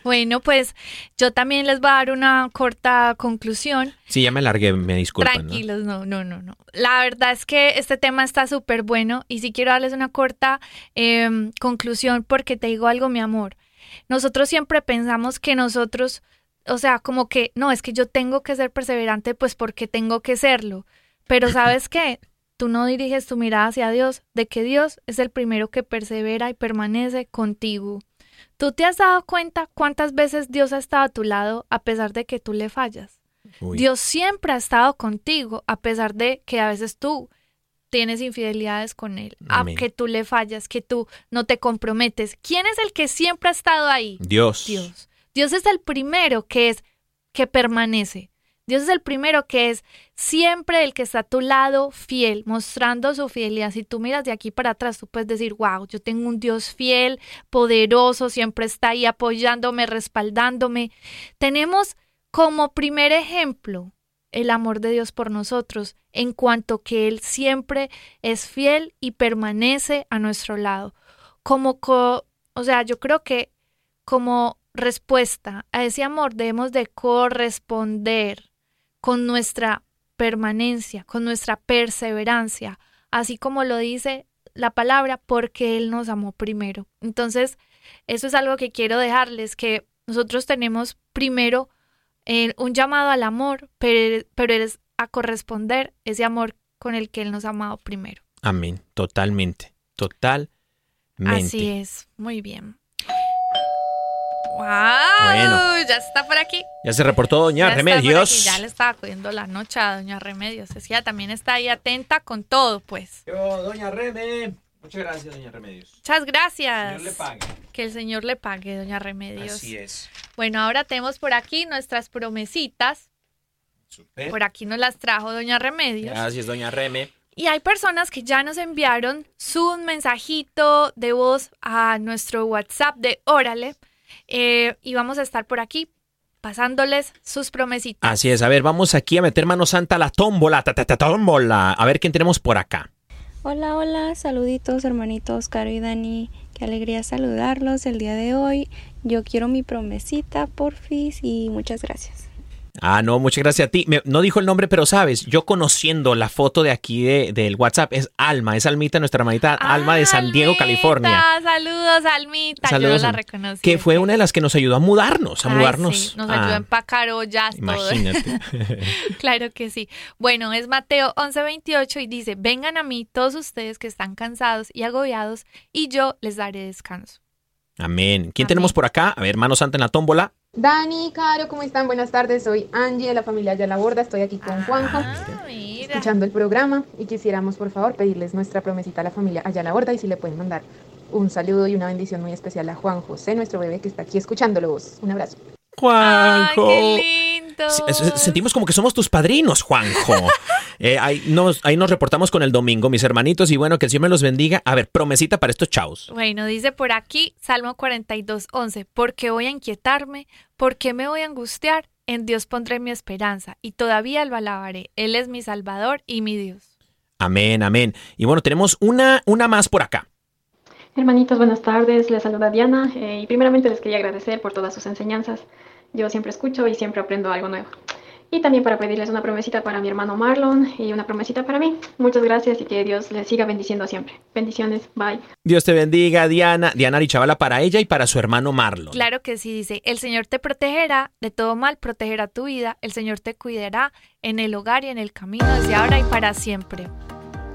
Bueno, pues yo también les voy a dar una corta conclusión. Sí, ya me largué, me disculpan. ¿no? Tranquilos, no, no, no, no. La verdad es que este tema está súper bueno y sí quiero darles una corta eh, conclusión porque te digo algo, mi amor. Nosotros siempre pensamos que nosotros, o sea, como que, no, es que yo tengo que ser perseverante, pues porque tengo que serlo. Pero sabes qué, tú no diriges tu mirada hacia Dios, de que Dios es el primero que persevera y permanece contigo. ¿Tú te has dado cuenta cuántas veces Dios ha estado a tu lado a pesar de que tú le fallas? Uy. Dios siempre ha estado contigo a pesar de que a veces tú tienes infidelidades con Él, a que tú le fallas, que tú no te comprometes. ¿Quién es el que siempre ha estado ahí? Dios. Dios. Dios es el primero que es que permanece. Dios es el primero que es siempre el que está a tu lado fiel, mostrando su fidelidad. Si tú miras de aquí para atrás, tú puedes decir, wow, yo tengo un Dios fiel, poderoso, siempre está ahí apoyándome, respaldándome. Tenemos como primer ejemplo el amor de Dios por nosotros, en cuanto que Él siempre es fiel y permanece a nuestro lado. Como, co- o sea, yo creo que como respuesta a ese amor debemos de corresponder con nuestra permanencia, con nuestra perseverancia, así como lo dice la palabra, porque Él nos amó primero. Entonces, eso es algo que quiero dejarles, que nosotros tenemos primero eh, un llamado al amor, pero, pero es a corresponder ese amor con el que Él nos ha amado primero. Amén. Totalmente. Totalmente. Así es, muy bien. ¡Wow! Bueno. Ya está por aquí. Ya se reportó Doña Ya está por Remedios. aquí, Ya le estaba cuidando la noche a Doña Remedios. Es que ella también está ahí atenta con todo, pues. Yo, Doña Reme. Muchas gracias, Doña Remedios. Muchas gracias. pague. Que el Señor le pague, Doña Remedios. Así es. Bueno, ahora tenemos por aquí nuestras promesitas. Super. Por aquí nos las trajo Doña Remedios. Gracias, Doña Reme. Y hay personas que ya nos enviaron su mensajito de voz a nuestro WhatsApp de Órale. Eh, y vamos a estar por aquí pasándoles sus promesitas. Así es. A ver, vamos aquí a meter mano santa a la tómbola. Ta, ta, ta, tómbola. A ver quién tenemos por acá. Hola, hola, saluditos hermanitos Caro y Dani. Qué alegría saludarlos el día de hoy. Yo quiero mi promesita, porfis, y muchas gracias. Ah, no, muchas gracias a ti. Me- no dijo el nombre, pero sabes, yo conociendo la foto de aquí de- del WhatsApp, es Alma, es Almita, nuestra hermanita Alma de San Diego, Almita, California. Saludos, Almita. Saludos, Yo no la reconocí. Que fue una de las que nos ayudó a mudarnos, a Ay, mudarnos. sí, nos ayudó a empacar ollas, todo. Imagínate. Claro que sí. Bueno, es Mateo 11:28 y dice, vengan a mí todos ustedes que están cansados y agobiados y yo les daré descanso. Amén. ¿Quién Amén. tenemos por acá? A ver, mano santa en la tómbola. Dani, Caro, ¿cómo están? Buenas tardes, soy Angie de la familia Ya la Borda, estoy aquí con Juanjo, Ah, mira. escuchando el programa y quisiéramos por favor pedirles nuestra promesita a la familia Allá la Borda y si le pueden mandar un saludo y una bendición muy especial a Juan José, nuestro bebé que está aquí escuchándolos. Un abrazo. Ay, Juanjo. qué lindo. Sentimos como que somos tus padrinos, Juanjo. Eh, ahí, nos, ahí nos reportamos con el domingo, mis hermanitos, y bueno, que el Señor me los bendiga. A ver, promesita para estos chavos. Bueno, dice por aquí Salmo 42:11, ¿por qué voy a inquietarme? ¿Por qué me voy a angustiar? En Dios pondré mi esperanza y todavía lo alabaré. Él es mi Salvador y mi Dios. Amén, amén. Y bueno, tenemos una, una más por acá. Hermanitos, buenas tardes. Les saluda Diana eh, y primeramente les quería agradecer por todas sus enseñanzas. Yo siempre escucho y siempre aprendo algo nuevo. Y también para pedirles una promesita para mi hermano Marlon y una promesita para mí. Muchas gracias y que Dios les siga bendiciendo siempre. Bendiciones. Bye. Dios te bendiga, Diana. Diana Richavala para ella y para su hermano Marlon. Claro que sí, dice, el Señor te protegerá de todo mal, protegerá tu vida, el Señor te cuidará en el hogar y en el camino desde ahora y para siempre.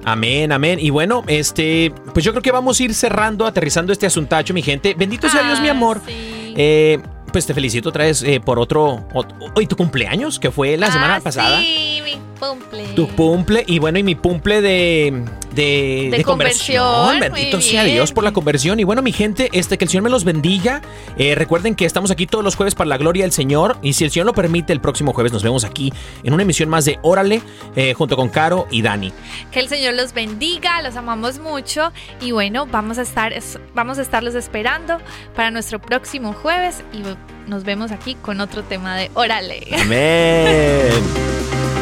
Amén, amén. Y bueno, este, pues yo creo que vamos a ir cerrando, aterrizando este asuntacho, mi gente. Bendito sea Dios, mi Ah, amor. sí. Eh, pues te felicito otra vez eh, por otro, ot- hoy tu cumpleaños, que fue la semana Ah, pasada. Sí, mi cumple. Tu cumple y bueno, y mi cumple de, de, De conversión, Bendito muy sea bien. Dios por la conversión. Y bueno, mi gente, este que el Señor me los bendiga. Eh, recuerden que estamos aquí todos los jueves para la gloria del Señor. Y si el Señor lo permite, el próximo jueves nos vemos aquí en una emisión más de Órale, eh, junto con Caro y Dani. Que el Señor los bendiga, los amamos mucho y bueno, vamos a estar es- vamos a estarlos esperando para nuestro próximo jueves y nos vemos aquí con otro tema de Órale. Amén.